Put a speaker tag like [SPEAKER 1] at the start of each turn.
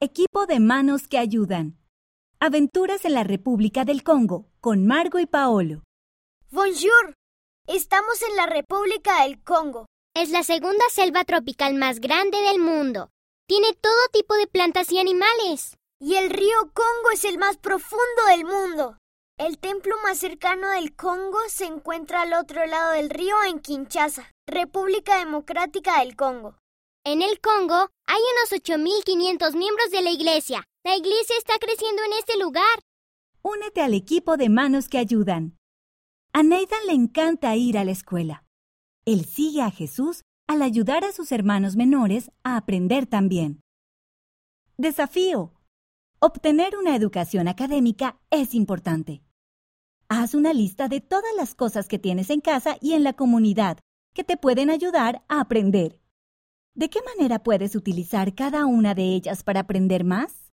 [SPEAKER 1] Equipo de manos que ayudan. Aventuras en la República del Congo con Margo y Paolo.
[SPEAKER 2] Bonjour. Estamos en la República del Congo.
[SPEAKER 3] Es la segunda selva tropical más grande del mundo. Tiene todo tipo de plantas y animales.
[SPEAKER 2] Y el río Congo es el más profundo del mundo. El templo más cercano del Congo se encuentra al otro lado del río en Kinshasa, República Democrática del Congo.
[SPEAKER 3] En el Congo hay unos 8.500 miembros de la iglesia. La iglesia está creciendo en este lugar.
[SPEAKER 1] Únete al equipo de manos que ayudan. A Nathan le encanta ir a la escuela. Él sigue a Jesús al ayudar a sus hermanos menores a aprender también. Desafío. Obtener una educación académica es importante. Haz una lista de todas las cosas que tienes en casa y en la comunidad que te pueden ayudar a aprender. ¿De qué manera puedes utilizar cada una de ellas para aprender más?